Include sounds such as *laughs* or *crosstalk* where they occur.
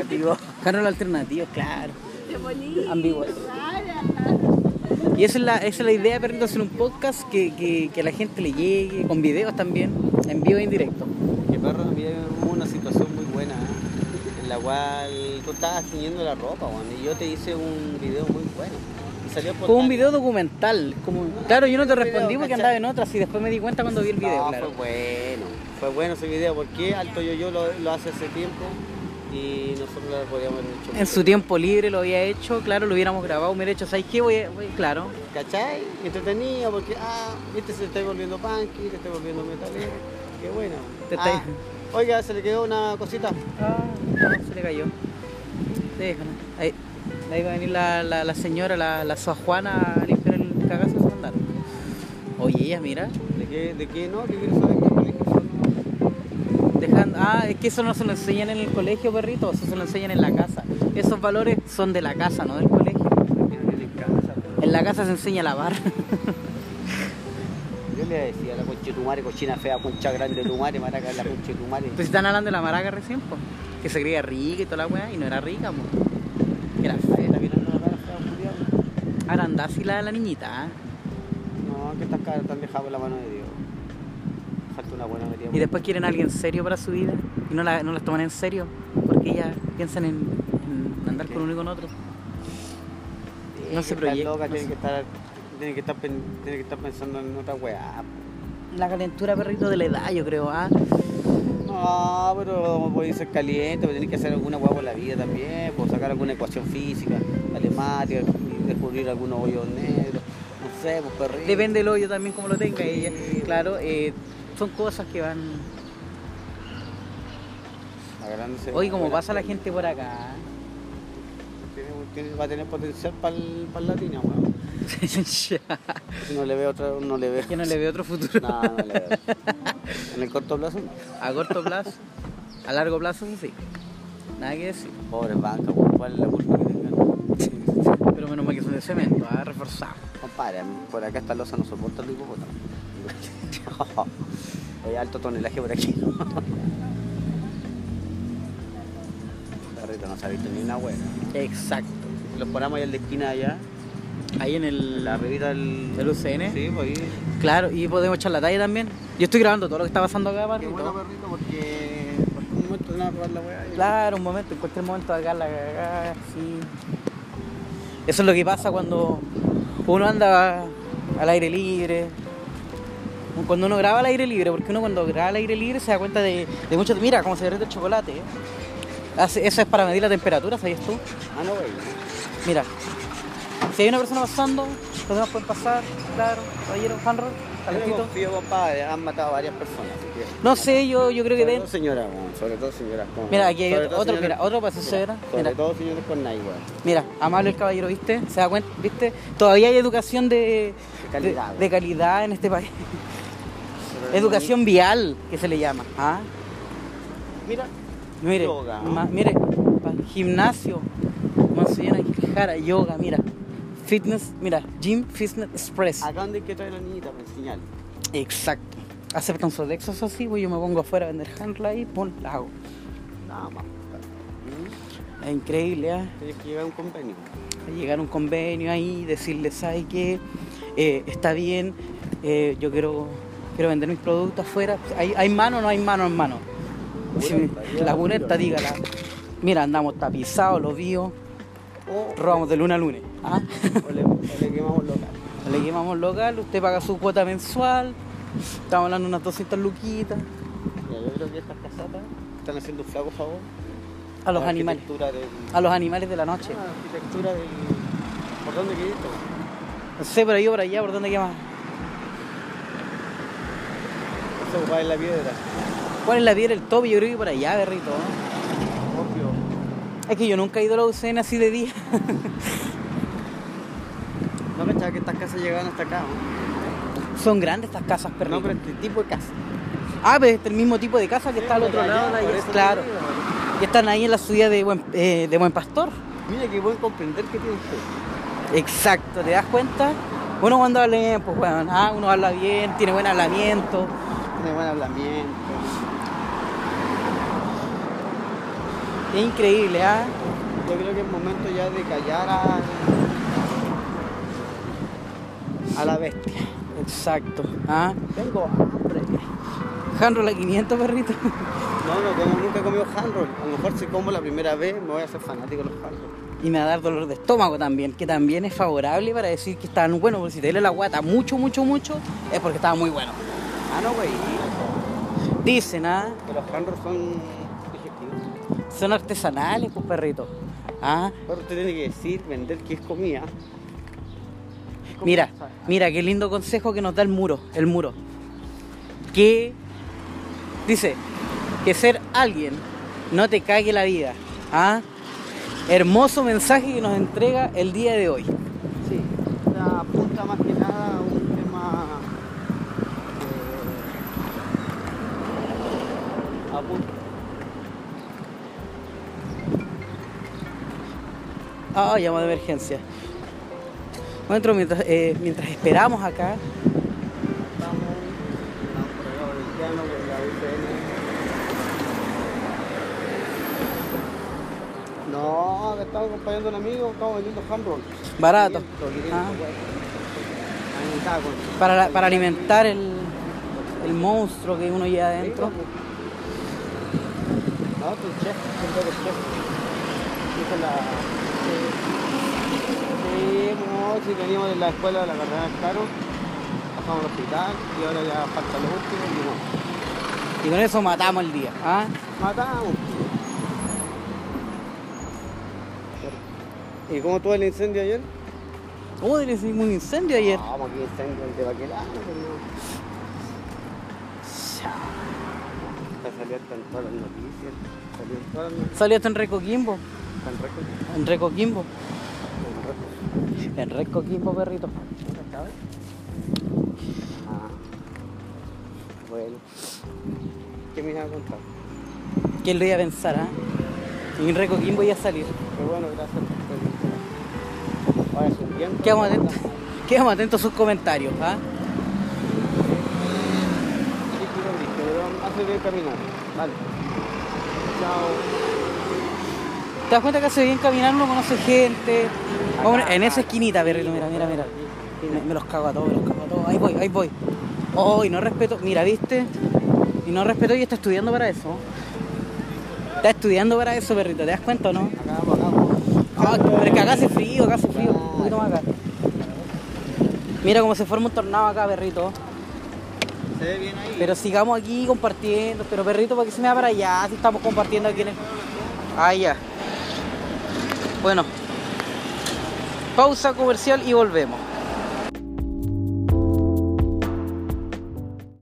alternativo. *laughs* Harold alternativo, claro. Qué bonito. Ambiguo. Y esa es la, esa es la idea, perrito, hacer un podcast que, que, que a la gente le llegue, con videos también, en vivo e indirecto. Que perro, había una situación muy buena en la cual tú estabas tiñendo la ropa, weón, y yo te hice un video muy bueno. Salió Fue un video documental. Como, claro, yo no te respondí porque andaba en otras y después me di cuenta cuando vi el video, No, claro. fue bueno, fue bueno ese video porque Alto Yo Yo lo, lo hace hace tiempo y nosotros lo podíamos haber hecho. En su tiempo libre lo había hecho, claro, lo hubiéramos grabado, hubiera hecho, ¿sabes qué? Voy, a- voy- claro. ¿Cachai? Entretenido porque, ah, viste, se está volviendo punky, te está volviendo metalero. Qué bueno. Te Ah, está- oiga, se le quedó una cosita. Ah, se le cayó. Déjalo. Ahí, ahí va a venir la, la, la señora, la, la Sua Juana a limpiar el cagazo de su. Oye, ella, mira, ¿De qué, de qué no? ¿Qué quieres saber? Ah, es que eso no se lo enseñan en el colegio, perrito, eso se lo enseñan en la casa. Esos valores son de la casa, no del colegio. En la casa se enseña a lavar. *laughs* Yo le decía a la concha de tu madre, cochina fea, concha grande de tu madre, maraca la concha de tu madre. Pues están hablando de la maraca recién, po, que se creía rica y toda la weá, y no era rica, po. Era fea. está mirando la cara fea. Ahora así la, la niñita, ¿ah? No, que estas caras están dejadas por la mano de Dios. Falta una buena metida. Y después quieren a alguien serio para su vida y no, la, no las toman en serio porque ellas piensan en, en andar con uno y con otro. No se que proyecta, Están locas, no tienen se- que estar, tienen que estar, pen- tienen que estar pensando en otra weá. La calentura, perrito, de la edad, yo creo, ¿ah? No, pero podéis ser caliente, pero tenés que hacer alguna hueá por la vida también, por sacar alguna ecuación física, matemática, descubrir algunos hoyos negros, no sé, pues perrito. Depende del hoyo también como lo tenga ella. Claro, eh, son cosas que van... Agrandándose Hoy como pasa la gente por acá. Tiene- tiene- va a tener potencial para el, para el latino, weón. Si *laughs* no le veo otro, no le veo. que no le veo otro futuro. No, no le veo. En el corto plazo, no. A corto plazo, a largo plazo, sí. Nada que decir. Pobre banca, weón, ¿cuál es la culpa que tengan? Pero menos mal que son de cemento, ¿ah? reforzado. Compadre, por acá esta losa no soporta el hipopótamo. *laughs* Hay alto tonelaje por aquí. *laughs* Perrito, no se ha visto ni una hueá. Exacto. Los paramos ahí en la esquina allá, Ahí en el... la revista del... ¿Del UCN? Sí, pues ahí. Claro, y podemos echar la talla también. Yo estoy grabando todo lo que está pasando acá, Qué perrito. bueno, perrito, porque por un momento van a probar la hueá. Claro, un momento, en cualquier momento acá la cagada, sí. Eso es lo que pasa cuando uno anda al aire libre. Cuando uno graba al aire libre, porque uno cuando graba al aire libre se da cuenta de, de mucho. Mira cómo se derrite el chocolate. ¿eh? Eso es para medir la temperatura, ¿sabías tú? Ah, no, güey. Mira, si hay una persona pasando, los demás pueden pasar, claro, caballero, Yo calentito. confío, compadre, han matado a varias personas. No sé, yo, yo creo que Sobre den. todo señoras, weón, sobre todo señoras. con- Mira, aquí hay sobre otro, otro, señoras- mira, otro señora. Sobre Mira. todo señores con Nike. Mira, amable el caballero, ¿viste? ¿Se da cuenta? ¿Viste? Todavía hay educación de, De calidad, de, de calidad en este país. Educación vial, que se le llama. ¿Ah? Mira, Mire, Yoga. ma- mire, gimnasio, Monseñora Quijara, yoga, mira. Fitness, mira, Gym Fitness Express. acá donde hay que traer a la niñita para enseñar. Exacto. Aceptan Sodexos así, pues yo me pongo afuera a vender handla y pum, la hago. Nada más. Es increíble, ¿ah? Tienes que llegar a un convenio. llegar a un convenio ahí, decirles, ¿sabes qué? Eh, está bien, eh, yo quiero, quiero vender mis productos afuera. ¿Hay, hay mano o no hay mano en mano? Sí, la mira. dígala. Mira, andamos tapizados, los vivos, robamos de lunes a lunes. ¿ah? *laughs* o le, o le quemamos local. Le quemamos local, usted paga su cuota mensual, estamos hablando de unas 200 luquitas Mira, yo creo que estas casatas están haciendo un flaco favor a los animales, del- a los animales de la noche. Ah, la arquitectura del. ¿Por dónde quedó esto? No sé, por ahí o por allá, por dónde quema. Eso va en la piedra. ¿Cuál es la piedra del tope? Yo creo que por allá, berrito. Es que yo nunca he ido a la UCN así de día. *laughs* No cachaba que estas casas llegaban hasta acá, ¿no? Son grandes estas casas, perrito. No, pero este tipo de casa. Ah, pero es el mismo tipo de casa que está al otro Allá, lado. de claro. Y están ahí en la de Buen, eh, de Buen Pastor. Mira que buen comprender que tiene usted. Exacto, ¿te das cuenta? Uno cuando habla bien, pues bueno, ah, uno habla bien, tiene buen hablamiento. Tiene buen hablamiento. Es increíble, ¿ah? Yo creo que es momento ya de callar a, a la bestia. Exacto. ¿Ah? Tengo hambre. Handroll a 500 perritos. *laughs* No, no, como nunca he comido handroll. A lo mejor si como la primera vez me voy a hacer fanático de los handroll. Y me va a dar dolor de estómago también, que también es favorable para decir que estaban buenos. Porque si te duele la guata mucho, mucho, mucho, es porque estaba muy bueno. Ah, no, güey. Dicen, ¿ah? Que los handroll son digestivos. Son artesanales, pues perritos. ¿Ah? Pero usted tiene que decir, vender que es comida. Es comida, Mira, ¿sabes? mira, qué lindo consejo que nos da el muro, el muro. Que dice que ser alguien no te cague la vida. ¿Ah? Hermoso mensaje que nos entrega el día de hoy. Sí, o sea, apunta más que nada a un tema. Eh, apunta. Ah, llamada de emergencia. Bueno, mientras, eh, mientras esperamos acá. No, que estamos acompañando a un amigo, estamos vendiendo handroll. barato. 500, 500, Ah. Para, la- para alimentar el, el monstruo que uno lleva adentro. No, tu chef, siempre el chef. Dijo la. No, si veníamos de la escuela de la carrera del Caro, pasamos al hospital y ahora ya falta lo último y no. Y con eso matamos el día. ¿ah? Matamos. ¿Y cómo tuvo el incendio ayer? ¿Cómo le hicimos un incendio ayer? Vamos, aquí incendio el de Baquelano, pero hasta en todas las noticias. Todas las noticias. Salió hasta en Recoquimbo. En Recoquimbo. En Recoquimbo, perrito. Ah. Bueno. ¿Qué me iba a contar? ¿Quién lo iba a pensar, ah? En Recoquimbo iba a salir. Qué bueno, gracias por Vaya subiendo. Quedamos atentos, quedamos atentos a sus comentarios, ¿ah quiero abrir, bien caminar. Vale. Chao. ¿Te das cuenta que hace bien caminar, uno conoce gente? En esa esquinita, perrito, mira, mira, mira. Me, me los cago a todos, me los cago a todos. Ahí voy, ahí voy. Oh, y no respeto, mira, ¿viste? Y no respeto y está estudiando para eso. Está estudiando para eso, perrito, ¿te das cuenta o no? Acá acá vamos. Ah, pero es que acá hace frío, acá hace frío. Un poquito más acá. Mira cómo se forma un tornado acá, perrito. Pero sigamos aquí compartiendo. Pero perrito, ¿para qué se me va para allá? Si estamos compartiendo aquí en el... Ah, ya. Bueno. Pausa comercial y volvemos.